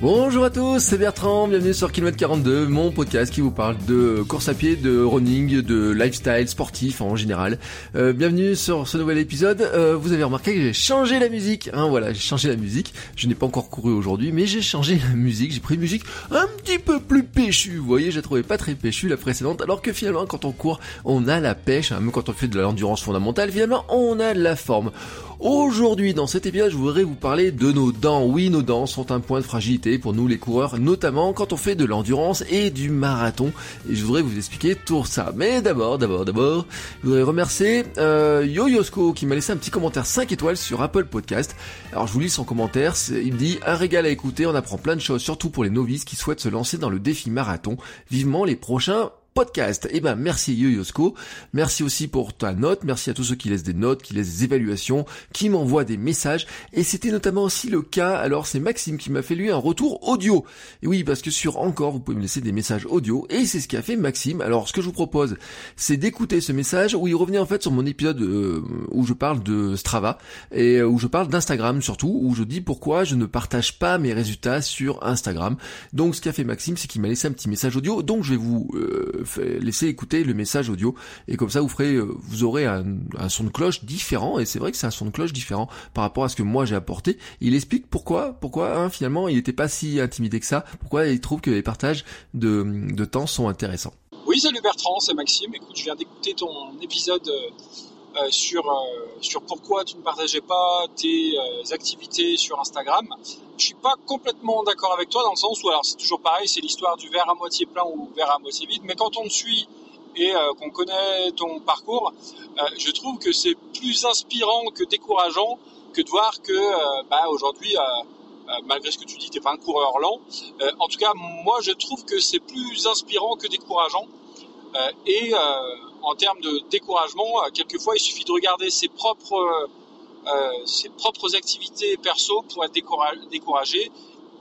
Bonjour à tous, c'est Bertrand, bienvenue sur Kilomètre 42, mon podcast qui vous parle de course à pied, de running, de lifestyle sportif en général. Euh, bienvenue sur ce nouvel épisode. Euh, vous avez remarqué que j'ai changé la musique, hein, voilà, j'ai changé la musique. Je n'ai pas encore couru aujourd'hui, mais j'ai changé la musique. J'ai pris une musique un petit peu plus péchue. Vous voyez, j'ai trouvé pas très péchue la précédente, alors que finalement, quand on court, on a la pêche. Hein, même quand on fait de l'endurance fondamentale, finalement, on a de la forme. Aujourd'hui, dans cet épisode, je voudrais vous parler de nos dents. Oui, nos dents sont un point de fragilité pour nous les coureurs, notamment quand on fait de l'endurance et du marathon. Et je voudrais vous expliquer tout ça. Mais d'abord, d'abord, d'abord, je voudrais remercier euh, qui m'a laissé un petit commentaire 5 étoiles sur Apple Podcast. Alors je vous lis son commentaire, il me dit un régal à écouter, on apprend plein de choses, surtout pour les novices qui souhaitent se lancer dans le défi marathon. Vivement les prochains podcast. Eh ben merci Yoyosko, merci aussi pour ta note, merci à tous ceux qui laissent des notes, qui laissent des évaluations, qui m'envoient des messages. Et c'était notamment aussi le cas, alors c'est Maxime qui m'a fait lui un retour audio. Et oui, parce que sur encore, vous pouvez me laisser des messages audio, et c'est ce qu'a fait Maxime. Alors ce que je vous propose, c'est d'écouter ce message où il revenait en fait sur mon épisode euh, où je parle de Strava, et euh, où je parle d'Instagram surtout, où je dis pourquoi je ne partage pas mes résultats sur Instagram. Donc ce qu'a fait Maxime, c'est qu'il m'a laissé un petit message audio, donc je vais vous... Euh, laissez écouter le message audio et comme ça vous ferez, euh, vous aurez un, son de cloche différent et c'est vrai que c'est un son de cloche différent par rapport à ce que moi j'ai apporté. Il explique pourquoi, pourquoi hein, finalement il n'était pas si intimidé que ça, pourquoi il trouve que les partages de, temps sont intéressants. Oui, salut Bertrand, c'est Maxime. Écoute, je viens d'écouter ton épisode euh, euh, sur, sur pourquoi tu ne partageais pas tes activités sur Instagram. Je suis pas complètement d'accord avec toi dans le sens où alors c'est toujours pareil, c'est l'histoire du verre à moitié plein ou verre à moitié vide. Mais quand on te suit et euh, qu'on connaît ton parcours, euh, je trouve que c'est plus inspirant que décourageant que de voir que euh, bah, aujourd'hui, malgré ce que tu dis, t'es pas un coureur lent. en tout cas, moi, je trouve que c'est plus inspirant que décourageant. et en termes de découragement, quelquefois, il suffit de regarder ses propres euh, ses propres activités perso pour être découragé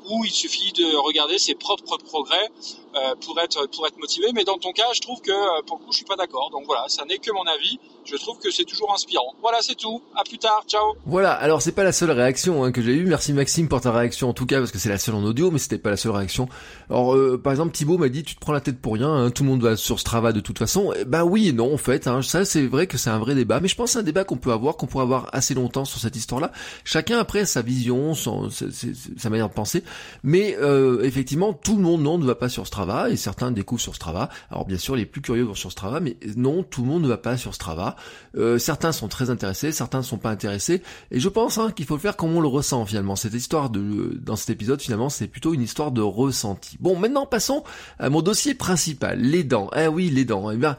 ou il suffit de regarder ses propres progrès. euh, pour être pour être motivé. Mais dans ton cas, je trouve que euh, pour le coup, je suis pas d'accord. Donc voilà, ça n'est que mon avis. Je trouve que c'est toujours inspirant. Voilà, c'est tout. À plus tard. Ciao. Voilà. Alors c'est pas la seule réaction hein, que j'ai eue. Merci Maxime pour ta réaction en tout cas parce que c'est la seule en audio, mais c'était pas la seule réaction. Alors euh, par exemple Thibaut m'a dit tu te prends la tête pour rien. Hein, tout le monde va sur Strava de toute façon. bah oui et non en fait. Hein, ça c'est vrai que c'est un vrai débat, mais je pense que c'est un débat qu'on peut avoir, qu'on pourrait avoir assez longtemps sur cette histoire-là. Chacun après sa vision, son, sa, manière de penser. Mais effectivement, tout le monde non ne va pas sur Strava et certains découvrent sur Strava. Alors bien sûr, les plus curieux vont sur Strava, mais non, tout le monde ne va pas sur Strava. Euh, certains sont très intéressés, certains ne sont pas intéressés. Et je pense hein, qu'il faut le faire comme on le ressent finalement. Cette histoire de dans cet épisode finalement, c'est plutôt une histoire de ressenti. Bon, maintenant passons à mon dossier principal, les dents. Eh oui, les dents. Eh bien,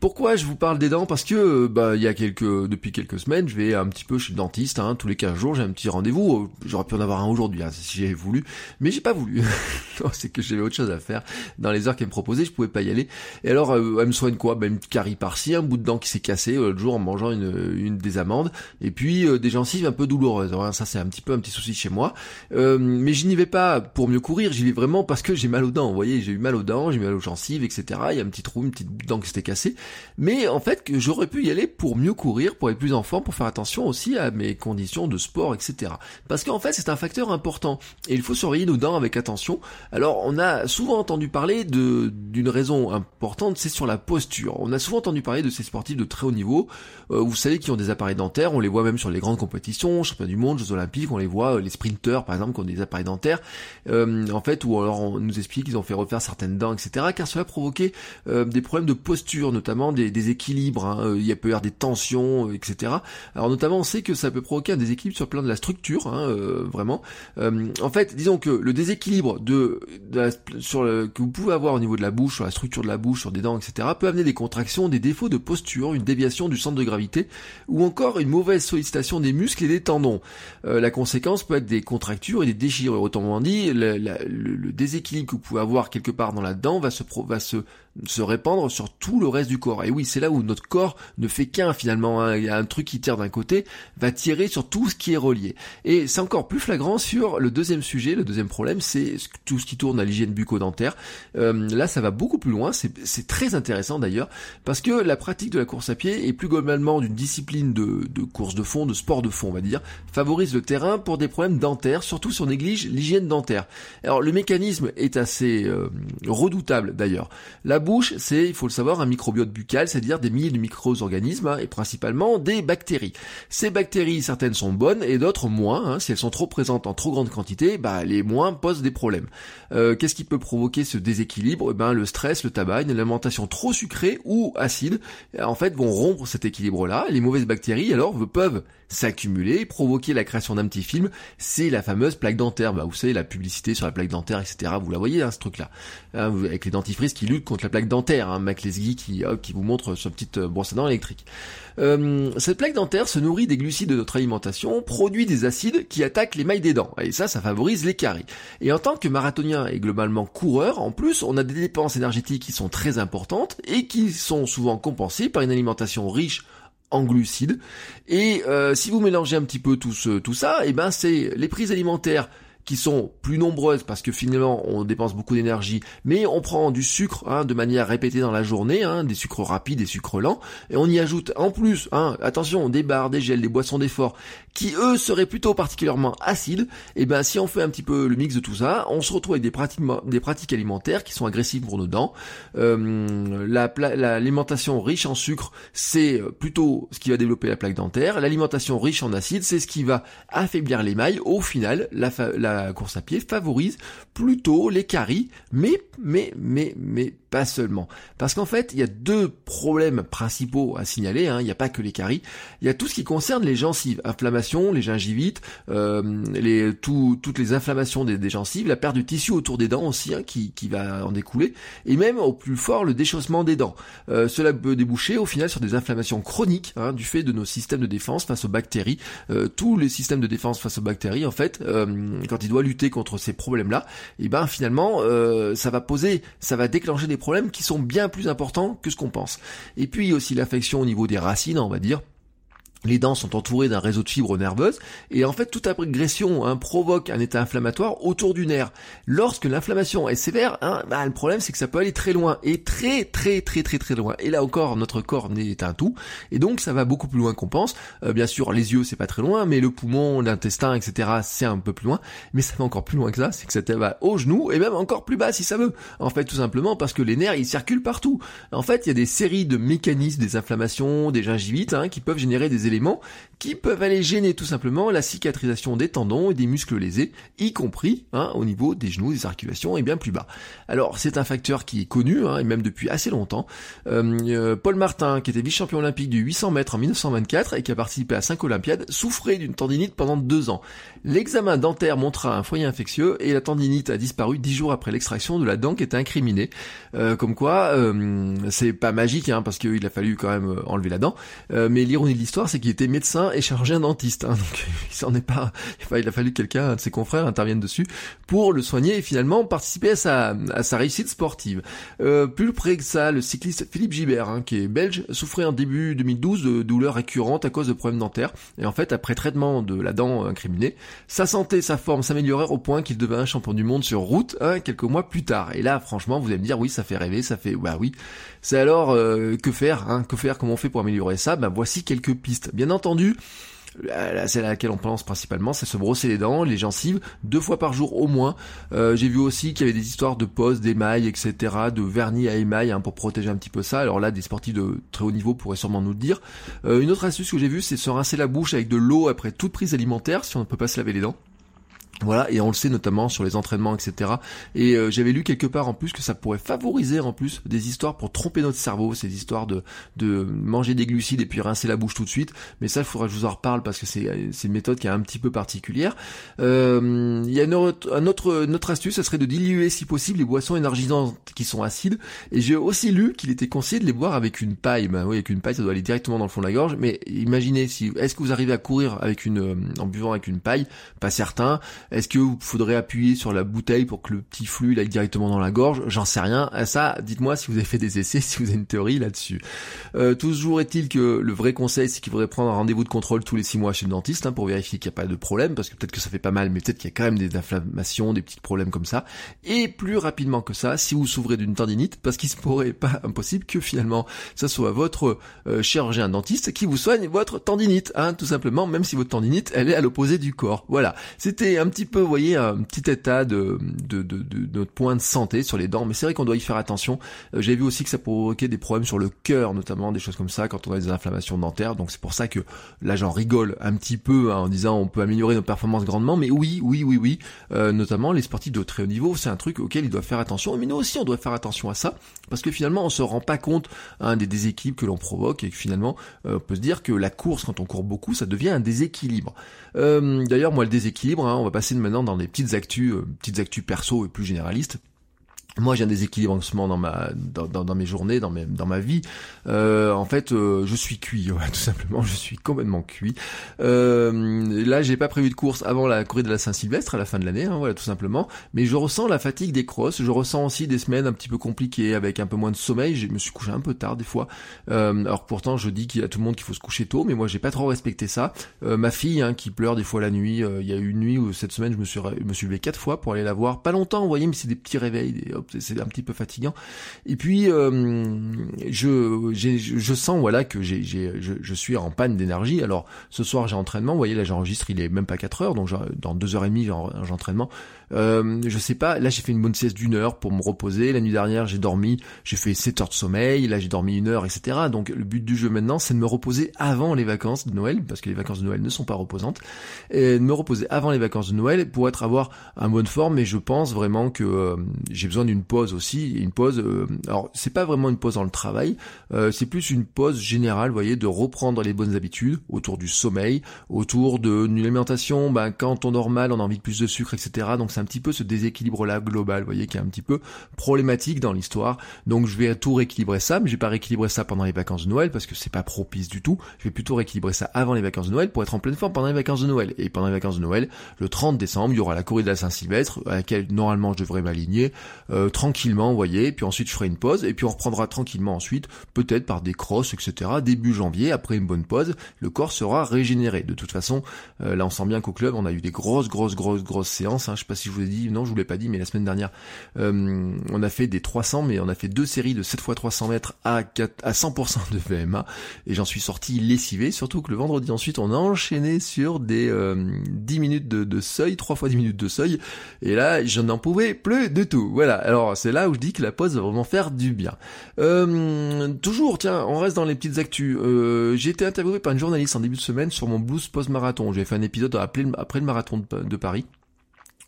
pourquoi je vous parle des dents? Parce que euh, bah il y a quelques depuis quelques semaines, je vais un petit peu chez le dentiste. Hein, tous les 15 jours, j'ai un petit rendez-vous. Euh, j'aurais pu en avoir un aujourd'hui hein, si j'avais voulu, mais j'ai pas voulu. c'est que j'avais autre chose à faire dans les heures qu'elle me proposait, je pouvais pas y aller. Et alors, euh, elle me soigne quoi? Ben, Une carie par-ci, un bout de dent qui s'est cassé l'autre jour en mangeant une, des amandes, et puis des gencives un peu douloureuses. Ça c'est un petit peu un petit souci chez moi. mais je n'y vais pas pour mieux courir, j'y vais vraiment parce que j'ai mal aux dents. Vous voyez, j'ai eu mal aux dents, j'ai eu mal aux gencives, etc. Il y a un petit trou, une petite dent qui s'était cassée. Mais en fait, que j'aurais pu y aller pour mieux courir, pour être plus en forme, pour faire attention aussi à mes conditions de sport, etc. Parce qu'en fait, c'est un facteur important. Et il faut surveiller nos dents avec attention. Alors, on a souvent entendu parler de d'une raison importante, c'est sur la posture. On a souvent entendu parler de ces sportifs de très haut niveau, euh, vous savez, qui ont des appareils dentaires. On les voit même sur les grandes compétitions, championnats du monde, Jeux olympiques. On les voit, euh, les sprinteurs, par exemple, qui ont des appareils dentaires. Euh, en fait, ou alors on nous explique qu'ils ont fait refaire certaines dents, etc. Car cela a provoqué des problèmes de posture, notamment notamment des déséquilibres, hein, il peut y avoir des tensions, etc. Alors notamment, on sait que ça peut provoquer un déséquilibre sur le plan de la structure, hein, vraiment. en fait, disons que le déséquilibre de, sur le, que vous pouvez avoir au niveau de la bouche, sur la structure de la bouche, sur des dents, etc., peut amener des contractions, des défauts de posture, une déviation du centre de gravité, ou encore une mauvaise sollicitation des muscles et des tendons. la conséquence peut être des contractures et des déchirures. Autrement dit, le, le déséquilibre que vous pouvez avoir quelque part dans la dent va se, va se se répandre sur tout le reste du corps. Et oui, c'est là où notre corps ne fait qu'un finalement. Hein. Il y a un truc qui tire d'un côté, va tirer sur tout ce qui est relié. Et c'est encore plus flagrant sur le deuxième sujet, le deuxième problème, c'est tout ce qui tourne à l'hygiène bucco-dentaire. Euh, là, ça va beaucoup plus loin. C'est très intéressant d'ailleurs, parce que la pratique de la course à pied, et plus globalement d'une discipline de, de course de fond, de sport de fond, on va dire, favorise le terrain pour des problèmes dentaires, surtout si on néglige l'hygiène dentaire. Alors le mécanisme est assez euh, redoutable d'ailleurs. Bouche, c'est, il faut le savoir, un microbiote buccal, c'est-à-dire des milliers de micro-organismes, hein, et principalement des bactéries. Ces bactéries, certaines sont bonnes et d'autres moins. Hein. si elles sont trop présentes en trop grande quantité, bah, les moins posent des problèmes. Euh, qu'est-ce qui peut provoquer ce déséquilibre? Eh ben, Le stress, le tabac, une alimentation trop sucrée ou acide, en fait, vont rompre cet équilibre-là. Les mauvaises bactéries, alors, peuvent s'accumuler, provoquer la création d'un petit film, c'est la fameuse plaque dentaire. Bah, vous savez, la publicité sur la plaque dentaire, etc. Vous la voyez, hein, ce truc-là. Hein, avec les dentifrices qui luttent contre la plaque dentaire. Hein, Mac qui vous montre sa petite euh, brosse à dents électrique. Euh, cette plaque dentaire se nourrit des glucides de notre alimentation, produit des acides qui attaquent les mailles des dents. Et ça, ça favorise les caries. Et en tant que marathonien et globalement coureur, en plus, on a des dépenses énergétiques qui sont très importantes et qui sont souvent compensées par une alimentation riche en glucides. Et euh, si vous mélangez un petit peu tout, ce, tout ça, et eh ben c'est les prises alimentaires qui sont plus nombreuses parce que finalement on dépense beaucoup d'énergie, mais on prend du sucre hein, de manière répétée dans la journée, hein, des sucres rapides, des sucres lents, et on y ajoute en plus, hein, attention, des barres, des gels, des boissons d'effort, qui eux seraient plutôt particulièrement acides, et ben si on fait un petit peu le mix de tout ça, on se retrouve avec des pratiques, alimentaires qui sont agressives pour nos dents. Euh, l'alimentation riche en sucre, c'est plutôt ce qui va développer la plaque dentaire. L'alimentation riche en acide, c'est ce qui va affaiblir l'émail. Au final, la, la la course à pied favorise plutôt les caries, mais, mais, mais, mais pas seulement. Parce qu'en fait, il y a deux problèmes principaux à signaler, hein. il n'y a pas que les caries, il y a tout ce qui concerne les gencives, inflammation, les gingivites, euh, les, toutes les inflammations des, gencives, la perte de tissu autour des dents aussi, hein, qui, qui, va en découler, et même au plus fort le déchaussement des dents. Euh, cela peut déboucher au final sur des inflammations chroniques, hein, du fait de nos systèmes de défense face aux bactéries. Euh, tous les systèmes de défense face aux bactéries, en fait, quand il doit lutter contre ces problèmes-là, et eh ben finalement, ça va poser, ça va déclencher des problèmes qui sont bien plus importants que ce qu'on pense. Et puis aussi l'affection au niveau des racines, on va dire, les dents sont entourées d'un réseau de fibres nerveuses et en fait toute agression hein, provoque un état inflammatoire autour du nerf. Lorsque l'inflammation est sévère, hein, bah, le problème c'est que ça peut aller très loin et très très très très très loin. Et là encore notre corps n'est un tout et donc ça va beaucoup plus loin qu'on pense. Euh, bien sûr les yeux c'est pas très loin, mais le poumon, l'intestin, etc. c'est un peu plus loin. Mais ça va encore plus loin que ça, c'est que ça va au genou et même encore plus bas si ça veut. En fait tout simplement parce que les nerfs ils circulent partout. En fait il y a des séries de mécanismes, des inflammations, des gingivites hein, qui peuvent générer des qui peuvent aller gêner tout simplement la cicatrisation des tendons et des muscles lésés, y compris hein, au niveau des genoux, des articulations et bien plus bas. Alors c'est un facteur qui est connu, hein, et même depuis assez longtemps. Euh, euh, Paul Martin, qui était vice-champion olympique du 800 mètres en 1924 et qui a participé à 5 Olympiades, souffrait d'une tendinite pendant deux ans. L'examen dentaire montra un foyer infectieux et la tendinite a disparu dix jours après l'extraction de la dent qui était incriminée. Euh, comme quoi, c'est pas magique, hein, parce qu'il a fallu quand même enlever la dent. mais l'ironie de l'histoire, c'est qu'il était médecin et chirurgien dentiste. Hein, donc il s'en est pas. il a fallu que quelqu'un, un de ses confrères, intervienne dessus pour le soigner et finalement participer à sa, à sa réussite sportive. Euh, plus près que ça, le cycliste Philippe Gibert, hein, qui est belge, souffrait en début 2012 de douleurs récurrentes à cause de problèmes dentaires. Et en fait, après traitement de la dent incriminée, sa santé, sa forme s'améliorèrent au point qu'il devint champion du monde sur route hein, quelques mois plus tard. Et là, franchement, vous allez me dire, oui, ça fait rêver, ça fait, bah oui. C'est alors euh, que faire, hein, que faire, comment on fait pour améliorer ça? Bah voici quelques pistes. Bien entendu, celle à laquelle on pense principalement, c'est se brosser les dents, les gencives, deux fois par jour au moins. Euh, j'ai vu aussi qu'il y avait des histoires de pose, d'émail, etc., de vernis à émail hein, pour protéger un petit peu ça. Alors là, des sportifs de très haut niveau pourraient sûrement nous le dire. Euh, une autre astuce que j'ai vue, c'est se rincer la bouche avec de l'eau après toute prise alimentaire, si on ne peut pas se laver les dents. Voilà, et on le sait notamment sur les entraînements, etc. Et euh, j'avais lu quelque part en plus que ça pourrait favoriser en plus des histoires pour tromper notre cerveau, ces histoires de, de manger des glucides et puis rincer la bouche tout de suite. Mais ça, il faudra que je vous en reparle parce que c'est une méthode qui est un petit peu particulière. Euh, il y a une un autre astuce, ça serait de diluer si possible les boissons énergisantes qui sont acides. Et j'ai aussi lu qu'il était conseillé de les boire avec une paille. Ben oui, avec une paille, ça doit aller directement dans le fond de la gorge. Mais imaginez si, est-ce que vous arrivez à courir avec une, euh, en buvant avec une paille? Pas certain. Est-ce que vous faudrait appuyer sur la bouteille pour que le petit flux aille directement dans la gorge? J'en sais rien. Ça, dites-moi si vous avez fait des essais, si vous avez une théorie là-dessus. Euh, toujours est-il que le vrai conseil, c'est qu'il faudrait prendre un rendez-vous de contrôle tous les six mois chez le dentiste hein, pour vérifier qu'il n'y a pas de problème, parce que peut-être que ça fait pas mal, mais peut-être qu'il y a quand même des inflammations, des petits problèmes comme ça. Et plus rapidement que ça, si vous souffrez d'une tendinite, parce qu'il se pourrait pas impossible que finalement ça soit votre euh, chirurgien dentiste qui vous soigne votre tendinite, hein, tout simplement, même si votre tendinite elle est à l'opposé du corps. Voilà, petit peu, vous voyez, un petit état de, de, de, notre point de santé sur les dents, mais c'est vrai qu'on doit y faire attention. Euh, j'ai vu aussi que ça provoquait des problèmes sur le cœur, notamment des choses comme ça quand on a des inflammations dentaires. Donc c'est pour ça que là j'en rigole un petit peu hein, en disant on peut améliorer nos performances grandement, mais oui, oui, oui, oui, euh, notamment les sportifs de très haut niveau, c'est un truc auquel ils doivent faire attention. Mais nous aussi on doit faire attention à ça parce que finalement on se rend pas compte hein, des déséquilibres que l'on provoque et que finalement euh, on peut se dire que la course quand on court beaucoup ça devient un déséquilibre. D'ailleurs moi le déséquilibre, hein, on va passer maintenant dans des petites actus, petites actus perso et plus généralistes. Moi, j'ai un déséquilibre en ce moment dans ma dans, dans, mes journées, dans mes dans ma vie. Euh, en fait, euh, je suis cuit, ouais, tout simplement. Je suis complètement cuit. Euh, là, j'ai pas prévu de course avant la corrida de la Saint-Sylvestre à la fin de l'année, hein, voilà, tout simplement. Mais je ressens la fatigue des crosses. Je ressens aussi des semaines un petit peu compliquées avec un peu moins de sommeil. Je me suis couché un peu tard des fois. Euh, alors pourtant, je dis qu'il y a tout le monde qu'il faut se coucher tôt, mais moi, j'ai pas trop respecté ça. Euh, ma fille, hein, qui pleure des fois la nuit. Euh, il y a eu une nuit où cette semaine, je me suis je me suis levé quatre fois pour aller la voir. Pas longtemps, vous voyez, mais c'est des petits réveils. Des, c'est un petit peu fatigant. Et puis euh, je, je sens voilà que j'ai, je, je, suis en panne d'énergie. Alors ce soir j'ai entraînement, vous voyez là j'enregistre, il est même pas 4 heures, donc dans deux heures et demie j'ai entraînement. Euh, je sais pas, là j'ai fait une bonne sieste d'une heure pour me reposer. La nuit dernière j'ai dormi, j'ai fait 7 heures de sommeil, là j'ai dormi une heure, etc. Donc le but du jeu maintenant c'est de me reposer avant les vacances de Noël, parce que les vacances de Noël ne sont pas reposantes, et de me reposer avant les vacances de Noël pour être avoir un bonne forme. Mais je pense vraiment que euh, j'ai besoin d'une pause aussi, une pause. Euh, alors c'est pas vraiment une pause dans le travail, euh, c'est plus une pause générale, vous voyez, de reprendre les bonnes habitudes autour du sommeil, autour de une alimentation. Ben quand on dort mal, on a envie de plus de sucre, etc. Donc un petit peu ce déséquilibre-là global, vous voyez, qui est un petit peu problématique dans l'histoire. Donc je vais tout rééquilibrer ça, mais je vais pas rééquilibrer ça pendant les vacances de Noël parce que c'est pas propice du tout. Je vais plutôt rééquilibrer ça avant les vacances de Noël pour être en pleine forme pendant les vacances de Noël. Et pendant les vacances de Noël, le 30 décembre, il y aura la corrida de la Saint-Sylvestre à laquelle normalement je devrais m'aligner euh, tranquillement, vous voyez. Puis ensuite je ferai une pause et puis on reprendra tranquillement ensuite, peut-être par des crosses, etc. Début janvier, après une bonne pause, le corps sera régénéré. De toute façon, euh, là on sent bien qu'au club on a eu des grosses, grosses, grosses, grosses séances. Hein. Je sais pas si je vous ai dit, non, je vous l'ai pas dit, mais la semaine dernière, euh, on a fait des 300, mais on a fait deux séries de 7 fois 300 mètres à, 4, à 100% de VMA, et j'en suis sorti lessivé, surtout que le vendredi ensuite, on a enchaîné sur des 10 euh, minutes de, seuil, 3 fois 10 minutes de seuil, et là, je n'en pouvais plus de tout. Voilà, alors c'est là où je dis que la pause va vraiment faire du bien. Euh, toujours, tiens, on reste dans les petites actus. J'ai été interviewé par une journaliste en début de semaine sur mon blues post-marathon. J'ai fait un épisode après le marathon de Paris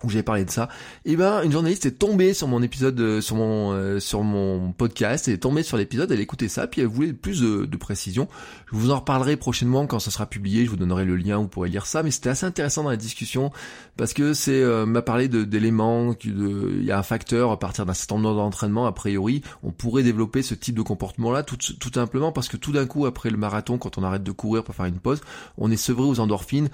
où j'avais parlé de ça, et eh ben une journaliste est tombée sur mon épisode, euh, sur mon euh, sur mon podcast, elle est tombée sur l'épisode, elle écoutait ça, puis elle voulait plus de, de précision. Je vous en reparlerai prochainement quand ça sera publié, je vous donnerai le lien, vous pourrez lire ça, mais c'était assez intéressant dans la discussion parce que c'est euh, m'a parlé d'éléments, il y a un facteur à partir d'un certain nombre d'entraînements, a priori, on pourrait développer ce type de comportement-là tout, tout simplement parce que tout d'un coup après le marathon, quand on arrête de courir pour faire une pause, on est sevré aux endorphines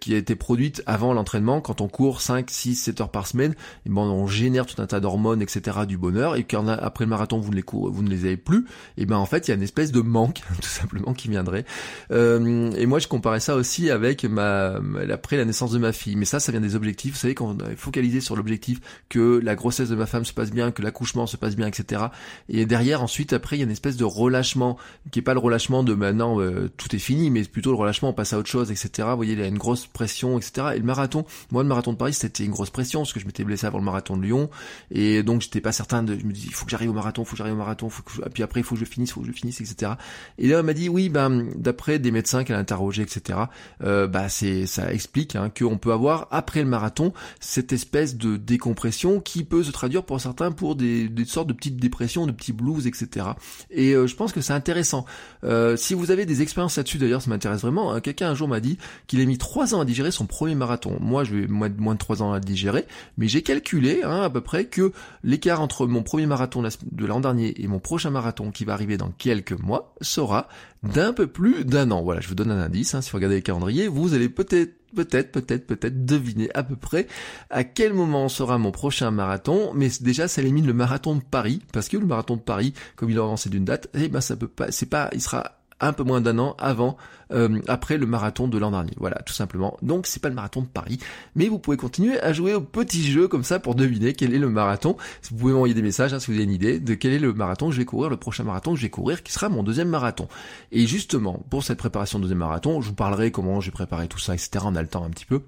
qui a été produite avant l'entraînement quand on court 5 6, 7 heures par semaine, et ben on génère tout un tas d'hormones, etc. du bonheur, et quand après le marathon vous ne les vous ne les avez plus, et ben en fait il y a une espèce de manque tout simplement qui viendrait. Euh, et moi je comparais ça aussi avec ma après la naissance de ma fille, mais ça ça vient des objectifs. Vous savez quand on est focalisé sur l'objectif que la grossesse de ma femme se passe bien, que l'accouchement se passe bien, etc. Et derrière ensuite après il y a une espèce de relâchement qui est pas le relâchement de maintenant euh, tout est fini, mais plutôt le relâchement on passe à autre chose, etc. Vous voyez il y a une grosse pression, etc. Et le marathon, moi le marathon de Paris c'était mettais une grosse pression parce que je m'étais blessé avant le marathon de Lyon et donc j'étais pas certain de je me dis il faut que j'arrive au marathon, il faut que j'arrive au marathon, faut que puis après il faut que je finisse, il faut que je finisse, etc. Et là, on m'a dit oui, ben d'après des médecins qu'elle a interrogés, etc. Euh, bah c'est ça explique hein, qu'on peut avoir après le marathon cette espèce de décompression qui peut se traduire pour certains pour des, sortes de petites dépressions, de petits blues, etc. Et euh, je pense que c'est intéressant. Euh, si vous avez des expériences là-dessus, d'ailleurs, ça m'intéresse vraiment. Hein. Quelqu'un un jour m'a dit qu'il a mis trois ans à digérer son premier marathon. Moi, je vais moins de trois ans à digérer, mais j'ai calculé hein, à peu près que l'écart entre mon premier marathon de l'an dernier et mon prochain marathon qui va arriver dans quelques mois sera d'un peu plus d'un an. Voilà, je vous donne un indice. Hein, si vous regardez les calendriers, vous allez peut-être peut-être, peut-être, peut-être deviner à peu près à quel moment sera mon prochain marathon, mais déjà ça élimine le marathon de Paris, parce que le marathon de Paris, comme il a avancé d'une date, eh ben ça peut pas, c'est pas, il sera un peu moins d'un an avant, euh, après le marathon de l'an dernier. Voilà, tout simplement. Donc c'est pas le marathon de Paris, mais vous pouvez continuer à jouer au petit jeu comme ça pour deviner quel est le marathon. Vous pouvez m'envoyer des messages hein, si vous avez une idée de quel est le marathon que je vais courir, le prochain marathon que je vais courir, qui sera mon deuxième marathon. Et justement, pour cette préparation de deuxième marathon, je vous parlerai comment j'ai préparé tout ça, etc. On a le temps un petit peu.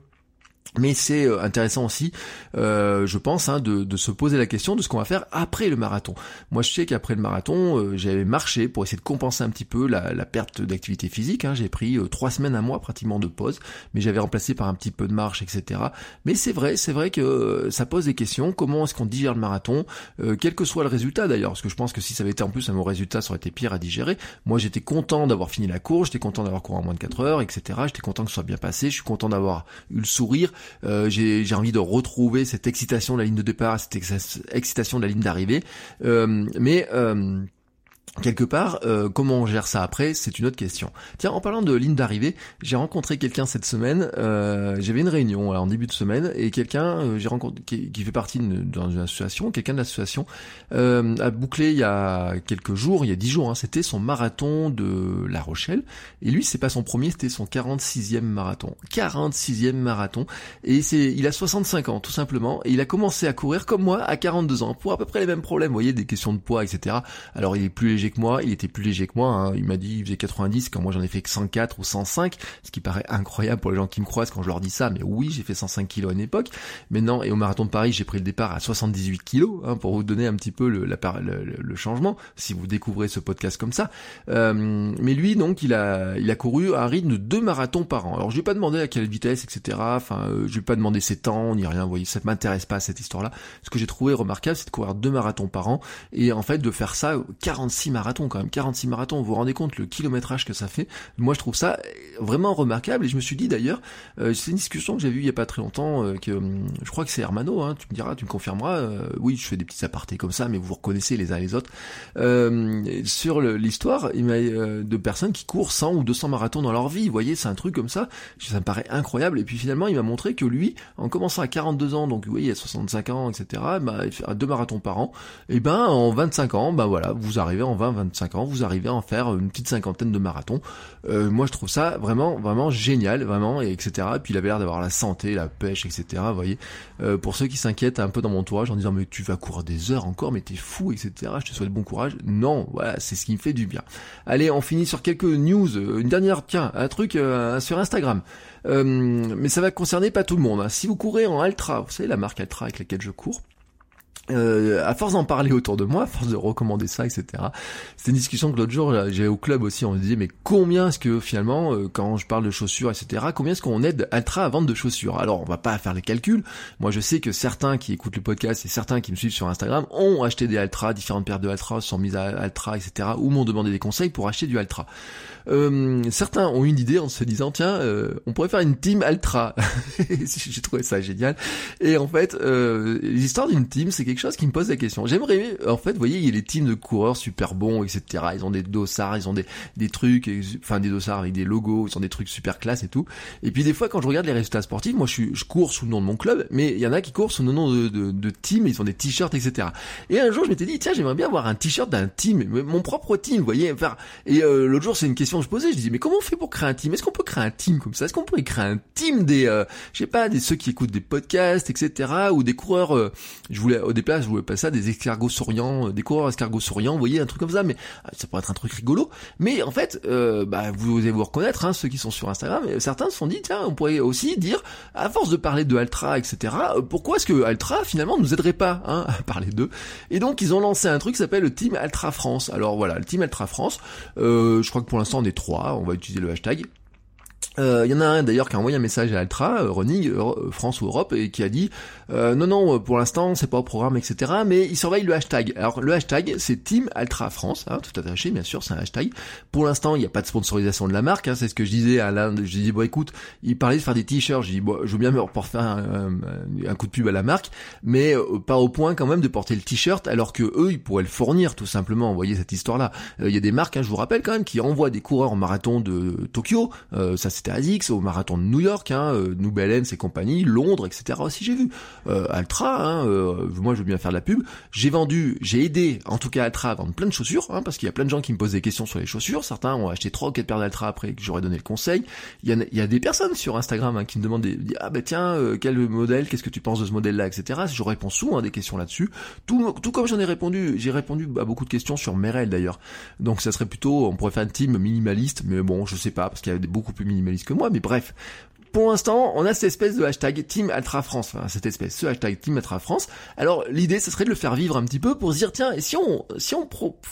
Mais c'est euh, intéressant aussi, euh, je pense, hein, de, de, se poser la question de ce qu'on va faire après le marathon. Moi, je sais qu'après le marathon, euh, j'avais marché pour essayer de compenser un petit peu la, la perte d'activité physique. Hein. J'ai pris trois semaines, un mois pratiquement de pause, mais j'avais remplacé par un petit peu de marche, etc. Mais c'est vrai, c'est vrai que ça pose des questions. Comment est-ce qu'on digère le marathon, quel que soit le résultat d'ailleurs, parce que je pense que si ça avait été en plus un bon résultat, ça aurait été pire à digérer. Moi, j'étais content d'avoir fini la course, j'étais content d'avoir couru en moins de 4 heures, etc. J'étais content que ce soit bien passé, je suis content d'avoir eu le sourire euh, j'ai envie de retrouver cette excitation de la ligne de départ, cette excitation de la ligne d'arrivée. Euh, mais euh, quelque part, euh, comment on gère ça après, c'est une autre question. Tiens, en parlant de ligne d'arrivée, j'ai rencontré quelqu'un cette semaine. Euh, J'avais une réunion en début de semaine et quelqu'un, euh, j'ai rencontré qui, fait partie d'une une association, quelqu'un de l'association euh, a bouclé il y a quelques jours, il y a dix jours, hein, c'était son marathon de La Rochelle. Et lui, c'est pas son premier, c'était son 46e marathon. 46e marathon. Et c'est, il a 65 ans, tout simplement. Et il a commencé à courir comme moi à 42 ans pour à peu près les mêmes problèmes. Vous voyez, des questions de poids, etc. Alors il est plus léger que moi, il était plus léger que moi, hein. il m'a dit il faisait 90 quand moi j'en ai fait que 104 ou 105, ce qui paraît incroyable pour les gens qui me croisent quand je leur dis ça, mais oui j'ai fait 105 kilos à une époque, mais non, et au marathon de Paris j'ai pris le départ à 78 kilos, hein, pour vous donner un petit peu le, le, le, changement, si vous découvrez ce podcast comme ça, euh, mais lui donc il a, il a couru à un rythme de deux marathons par an, alors je lui ai pas demandé à quelle vitesse, etc., enfin euh, je lui ai pas demandé ses temps, ni rien, vous voyez, ça m'intéresse pas cette histoire-là, ce que j'ai trouvé remarquable c'est de courir deux marathons par an, et en fait de faire ça 46 marathons quand même, 46 marathons, vous vous rendez compte le kilométrage que ça fait Moi je trouve ça vraiment remarquable et je me suis dit d'ailleurs, euh, c'est une discussion que j'ai vue il y a pas très longtemps, euh, que hum, je crois que c'est Hermano, hein, tu me diras, tu me confirmeras, euh, oui je fais des petits apartés comme ça, mais vous reconnaissez les uns les autres, sur l'histoire de personnes qui courent 100 ou 200 marathons dans leur vie, vous voyez, c'est un truc comme ça, ça me paraît incroyable, et puis finalement il m'a montré que lui, en commençant à 42 ans, donc oui, il a 65 ans, etc., bah, il fait deux marathons par an, et ben en 25 ans, bah voilà, vous arrivez en 20, 25 ans, vous arrivez à en faire une petite cinquantaine de marathons. Euh, moi, je trouve ça vraiment, vraiment génial, vraiment, et etc. Et puis il avait l'air d'avoir la santé, la pêche, etc. Vous voyez, euh, pour ceux qui s'inquiètent un peu dans mon entourage en disant mais tu vas courir des heures encore, mais t'es fou, etc. Je te souhaite bon courage. Non, voilà, c'est ce qui me fait du bien. Allez, on finit sur quelques news. Une dernière, tiens, un truc euh, sur Instagram. mais ça va concerner pas tout le monde. Hein. Si vous courez en Altra, vous savez la marque Altra avec laquelle je cours, euh, à force d'en parler autour de moi, à force de recommander ça, etc. C'était une discussion que l'autre jour j'avais au club aussi. On me disait mais combien est-ce que finalement, euh, quand je parle de chaussures, etc. Combien est-ce qu'on aide Altra à vendre de chaussures? Alors on va pas faire les calculs. Moi je sais que certains qui écoutent le podcast et certains qui me suivent sur Instagram ont acheté des Altra, différentes paires de Altra, se sont mises à Altra, etc. Ou m'ont demandé des conseils pour acheter du Altra. Euh, certains ont une idée en se disant tiens, euh, on pourrait faire une team Altra. J'ai trouvé ça génial. Et en fait, euh, l'histoire d'une team, c'est quelque chose qui me pose la question. J'aimerais, en fait, voyez, il y a les teams de coureurs super bons, etc. Ils ont des dossards, ils ont des, des trucs, enfin des dossards avec des logos, ils ont des trucs super classe et tout. Et puis des fois, quand je regarde les résultats sportifs, moi je, suis, je cours sous le nom de mon club, mais il y en a qui courent sous le nom de, de, de team, ils ont des t-shirts, etc. Et un jour, je m'étais dit tiens, j'aimerais bien avoir un t-shirt d'un team, mon propre team, vous voyez. Enfin, et euh, l'autre jour, c'est une question je posais, je dis mais comment on fait pour créer un team? Est-ce qu'on peut créer un team comme ça? Est-ce qu'on pourrait créer un team des, euh, je sais pas, des ceux qui écoutent des podcasts, etc. ou des coureurs. Euh, je voulais au des places, je voulais pas ça, des escargots souriants, des coureurs escargots souriants, voyez, un truc comme ça, mais ça pourrait être un truc rigolo. Mais en fait, bah, vous allez vous reconnaître, hein, ceux qui sont sur Instagram, certains se sont dit, tiens, on pourrait aussi dire, à force de parler de Altra, etc., pourquoi est-ce que Altra, finalement, nous aiderait pas hein, à parler d'eux? Et donc, ils ont lancé un truc qui s'appelle le Team Altra France. Alors voilà, le Team Altra France, je crois que pour l'instant, on est trois, on va utiliser le hashtag. Il euh, y en a un d'ailleurs qui a envoyé un message à Altra, euh, Running euh, France ou Europe, et qui a dit non non pour l'instant c'est pas au programme etc. Mais il surveille le hashtag. Alors le hashtag c'est Team Altra France, hein, tout attaché bien sûr c'est un hashtag. Pour l'instant il n'y a pas de sponsorisation de la marque, hein, c'est ce que je disais à l'un. Je dis bon écoute, il parlait de faire des t-shirts, dis bon je veux bien me faire un, coup de pub à la marque, mais pas au point quand même de porter le t-shirt alors que eux ils pourraient le fournir tout simplement. Vous voyez cette histoire là. Il y a des marques, hein, je vous rappelle quand même, qui envoient des coureurs en marathon de Tokyo, c'était ASICS, au marathon de New York, hein, euh, New Balance et compagnie, Londres, etc. aussi j'ai vu. Euh, Altra, hein, euh, moi je veux bien faire de la pub. J'ai vendu, j'ai aidé, en tout cas Altra à vendre plein de chaussures, hein, parce qu'il y a plein de gens qui me posent des questions sur les chaussures. Certains ont acheté trois ou quatre paires d'Altra après que j'aurais donné le conseil. Il y, a, il y a des personnes sur Instagram hein, qui me demandent des, ah bah tiens quel modèle, qu'est-ce que tu penses de ce modèle-là, etc. Je réponds souvent à des questions là-dessus. Tout, tout comme j'en ai répondu, j'ai répondu à beaucoup de questions sur Merrell d'ailleurs. Donc ça serait plutôt, on pourrait faire une team minimaliste, mais bon je sais pas parce qu'il y a beaucoup plus que moi mais bref, pour l'instant, on a cette espèce de hashtag Team Altra France, enfin, cette espèce, ce hashtag Team. Alors, l'idée, ce serait de le faire vivre un petit peu pour se dire, tiens, et si on, si on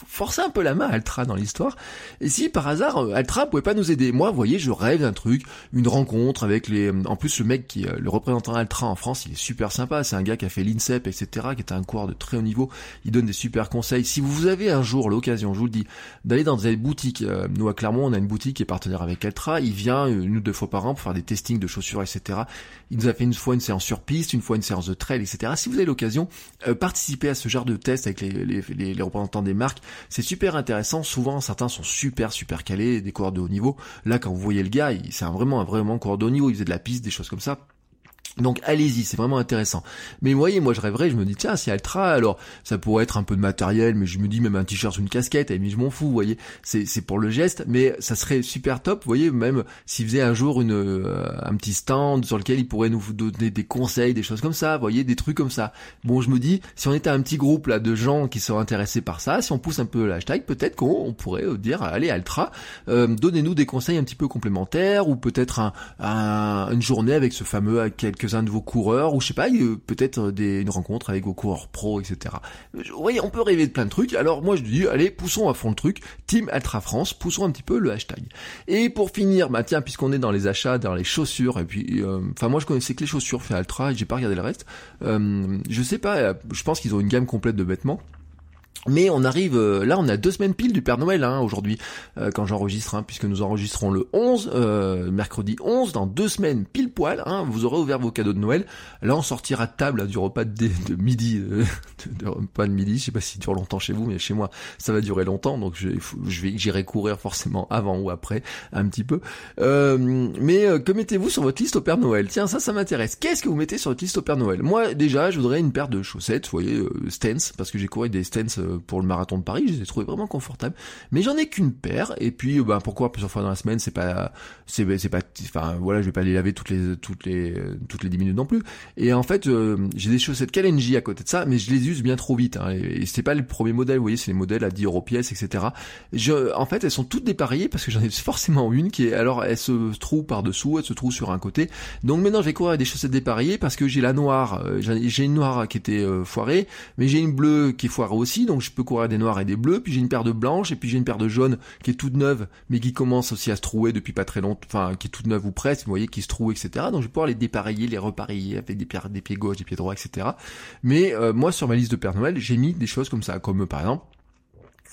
forçait un peu la main à Altra dans l'histoire, et si par hasard, euh, Altra pouvait pas nous aider? Moi, vous voyez, je rêve d'un truc, une rencontre avec les, en plus, le mec qui, le représentant Altra en France, il est super sympa. C'est un gars qui a fait l'INSEP, etc., qui est un coureur de très haut niveau. Il donne des super conseils. Si vous avez un jour l'occasion, je vous le dis, d'aller dans des boutiques, euh, nous à Clermont, on a une boutique qui est partenaire avec Altra. Il vient une ou deux fois par an pour faire des testings de chaussures, etc. Il nous a fait une fois une séance sur piste, une fois une séance de trail, etc. Si vous avez l'occasion, euh, participez à ce genre de test avec les, représentants des marques. C'est super intéressant. Souvent, certains sont super, super calés, des coureurs de haut niveau. Là, quand vous voyez le gars, c'est vraiment un vraiment coureur de haut niveau. Il faisait de la piste, des choses comme ça. Donc allez-y, c'est vraiment intéressant. Mais vous voyez, moi je rêverais, je me dis tiens, si Altra, alors ça pourrait être un peu de matériel, mais je me dis même un t-shirt une casquette, et je m'en fous, vous voyez. C'est c'est pour le geste, mais ça serait super top, vous voyez, même s'il faisait un jour une euh, un petit stand sur lequel il pourrait nous donner des conseils, des choses comme ça, voyez, des trucs comme ça. Bon, je me dis, si on était un petit groupe là de gens qui sont intéressés par ça, si on pousse un peu l'hashtag, peut-être qu'on pourrait euh, dire allez Altra, euh, donnez-nous des conseils un petit peu complémentaires ou peut-être un, une journée avec ce fameux un de vos coureurs, ou je sais pas, peut-être des, une rencontre avec vos coureurs pro, etc. Vous voyez, on peut rêver de plein de trucs. Alors moi je dis, allez, poussons à fond le truc. Team Altra France, poussons un petit peu le hashtag. Et pour finir, bah tiens, puisqu'on est dans les achats, dans les chaussures, et puis, euh, enfin moi je connaissais que les chaussures fait Altra, et j'ai pas regardé le reste. Euh, je sais pas, je pense qu'ils ont une gamme complète de vêtements. Mais on arrive, euh, là on a deux semaines pile du Père Noël hein, aujourd'hui, euh, quand j'enregistre, hein, puisque nous enregistrons le 11, euh, mercredi 11, dans deux semaines pile poil, hein, vous aurez ouvert vos cadeaux de Noël. Là on sortira de table du repas de, de midi, de, repas de midi, je sais pas si dure longtemps chez vous, mais chez moi ça va durer longtemps, donc je, vais, j'irai courir forcément avant ou après, un petit peu. mais que mettez-vous sur votre liste au Père Noël? Tiens, ça, ça m'intéresse. Qu'est-ce que vous mettez sur votre liste au Père Noël? Moi déjà, je voudrais une paire de chaussettes, vous voyez, stance, parce que j'ai couru des stance pour le marathon de Paris, je les ai trouvés vraiment confortables. Mais j'en ai qu'une paire, et puis bah pourquoi plusieurs fois dans la semaine, c'est pas, c'est c'est pas, enfin voilà, je vais pas les laver toutes les toutes les toutes les 10 minutes non plus. Et en fait, euh, j'ai des chaussettes Kalenji à côté de ça, mais je les use bien trop vite. Hein, et, c'est pas le premier modèle, vous voyez, c'est les modèles à 10 euros pièce, etc. Je, en fait, elles sont toutes dépareillées parce que j'en ai forcément une qui est, alors elle se trouve par dessous, elle se trouve sur un côté. Donc maintenant, je vais courir avec des chaussettes dépareillées parce que j'ai la noire, euh, j'ai une noire qui était euh, foirée, mais j'ai une bleue qui est foirée aussi, donc je peux courir des noirs et des bleus, puis j'ai une paire de blanches, et puis j'ai une paire de jaunes qui est toute neuve, mais qui commence aussi à se trouer depuis pas très longtemps, enfin qui est toute neuve ou presque, vous voyez, qui se trouve, etc. Donc je vais pouvoir les dépareiller, les repareiller avec des, des pieds gauche, des pieds droits, etc. Mais euh, moi sur ma liste de Père Noël, j'ai mis des choses comme ça, comme par exemple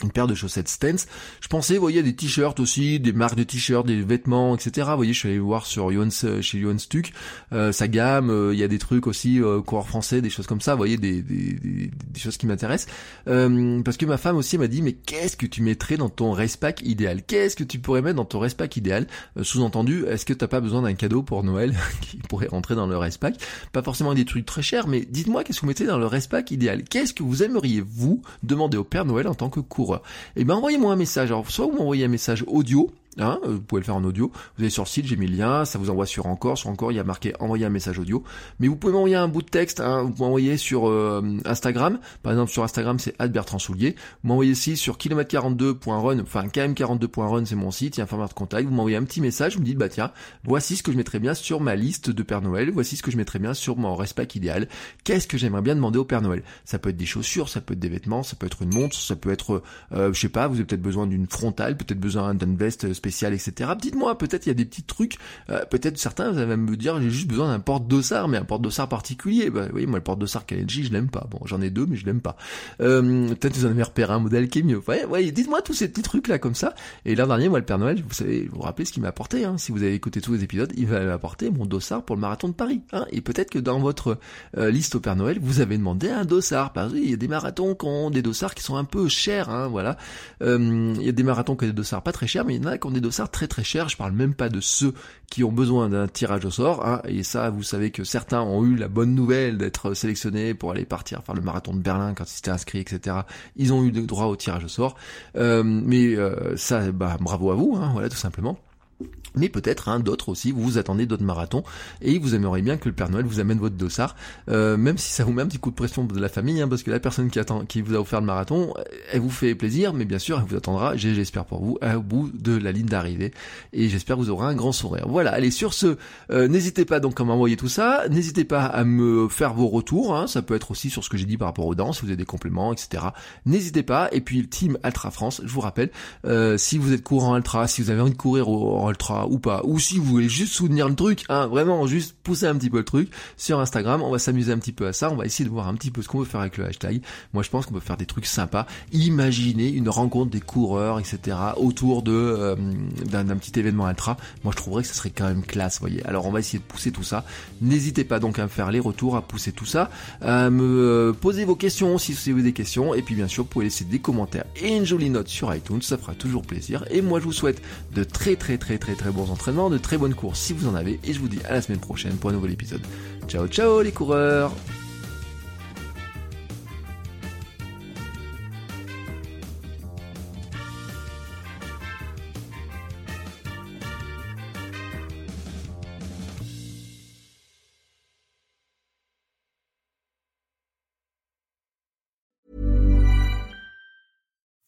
une paire de chaussettes Stance. Je pensais, voyez, des t-shirts aussi, des marques de t-shirts, des vêtements, etc. Vous voyez, je suis allé voir sur Johannes, chez Johann Stuck, euh, sa gamme, euh, il y a des trucs aussi, euh, coureur français, des choses comme ça, vous voyez, des, des, des, choses qui m'intéressent. Euh, parce que ma femme aussi m'a dit, mais qu'est-ce que tu mettrais dans ton race pack idéal? Qu'est-ce que tu pourrais mettre dans ton race pack idéal Sous-entendu, est-ce que t'as pas besoin d'un cadeau pour Noël qui pourrait rentrer dans le race pack Pas forcément des trucs très chers, mais dites-moi qu'est-ce que vous mettez dans le race pack idéal? Qu'est-ce que vous aimeriez, vous, demander au Père Noël en tant que coureur? Et eh ben envoyez-moi un message. Alors soit vous m'envoyez un message audio Hein, vous pouvez le faire en audio. Vous allez sur le site, j'ai mis le lien, ça vous envoie sur Encore. Sur Encore, il y a marqué envoyer un message audio. Mais vous pouvez m'envoyer un bout de texte. Hein, vous pouvez m'envoyer sur euh, Instagram. Par exemple, sur Instagram, c'est Bertrand Soulier. Vous m'envoyez aussi sur kilomètre42.run, enfin km42.run, c'est mon site. Il y a un format de contact. Vous m'envoyez un petit message. Vous me dites bah tiens, voici ce que je mettrais bien sur ma liste de Père Noël. Voici ce que je mettrais bien sur mon respect idéal. Qu'est-ce que j'aimerais bien demander au Père Noël? Ça peut être des chaussures, ça peut être des vêtements, ça peut être une montre, ça peut être, euh, je sais pas, vous avez peut-être besoin d'une frontale, peut-être besoin veste spéciale, etc. Dites-moi, peut-être il y a des petits trucs. Euh, peut-être certains vous allez me dire j'ai juste besoin d'un porte-dossard, mais un porte-dossard particulier. Bah, oui, moi le porte-dossard Kalenji, je l'aime pas. Bon, j'en ai deux, mais je l'aime pas. Euh, peut-être vous en avez repéré un modèle qui est mieux. Ouais, ouais, dites-moi tous ces petits trucs là comme ça. Et l'an dernier, moi le Père Noël, vous savez, vous vous rappelez ce qu'il m'a apporté. Hein, si vous avez écouté tous les épisodes, il va m'apporter mon dossard pour le marathon de Paris. Hein, et peut-être que dans votre liste au Père Noël, vous avez demandé un dossard. Parce qu'il y a des marathons qui ont des dossards qui sont un peu chers, hein, voilà. Euh, il y a des marathons qui ont des dossards pas très chers, mais il y en a qui ont des très très chers. Je parle même pas de ceux qui ont besoin d'un tirage au sort. Hein, et ça, vous savez que certains ont eu la bonne nouvelle d'être sélectionnés pour aller partir faire le marathon de Berlin quand ils étaient inscrits, etc. Ils ont eu le droit au tirage au sort. Euh, mais euh, ça, bah, bravo à vous, hein, voilà, tout simplement mais peut-être hein, d'autres aussi, vous vous attendez d'autres marathons et vous aimeriez bien que le Père Noël vous amène votre dossard, euh, même si ça vous met un petit coup de pression de la famille, hein, parce que la personne qui attend, qui vous a offert le marathon, elle vous fait plaisir, mais bien sûr elle vous attendra, j'espère pour vous, au bout de la ligne d'arrivée, et j'espère que vous aurez un grand sourire. Voilà, allez sur ce, euh, n'hésitez pas donc à m'envoyer tout ça, n'hésitez pas à me faire vos retours, hein, ça peut être aussi sur ce que j'ai dit par rapport aux danses, si vous avez des compléments, etc. N'hésitez pas, et puis team Ultra France, je vous rappelle, euh, si vous êtes courant ultra, si vous avez envie de courir au ultra ou pas, ou si vous voulez juste soutenir le truc, hein, vraiment juste pousser un petit peu le truc sur Instagram, on va s'amuser un petit peu à ça, on va essayer de voir un petit peu ce qu'on peut faire avec le hashtag. Moi je pense qu'on peut faire des trucs sympas. Imaginez une rencontre des coureurs, etc. autour de euh, d'un petit événement ultra. Moi je trouverais que ce serait quand même classe, voyez. Alors on va essayer de pousser tout ça. N'hésitez pas donc à me faire les retours, à pousser tout ça, à me euh, poser vos questions si vous avez des questions, et puis bien sûr vous pouvez laisser des commentaires et une jolie note sur iTunes, ça fera toujours plaisir. Et moi je vous souhaite de très très très très très entraînements de très bonnes courses si vous en avez, et je vous dis à la semaine prochaine pour un nouvel épisode. Ciao ciao les coureurs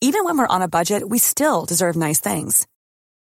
Even when we're on a budget, we still deserve nice things.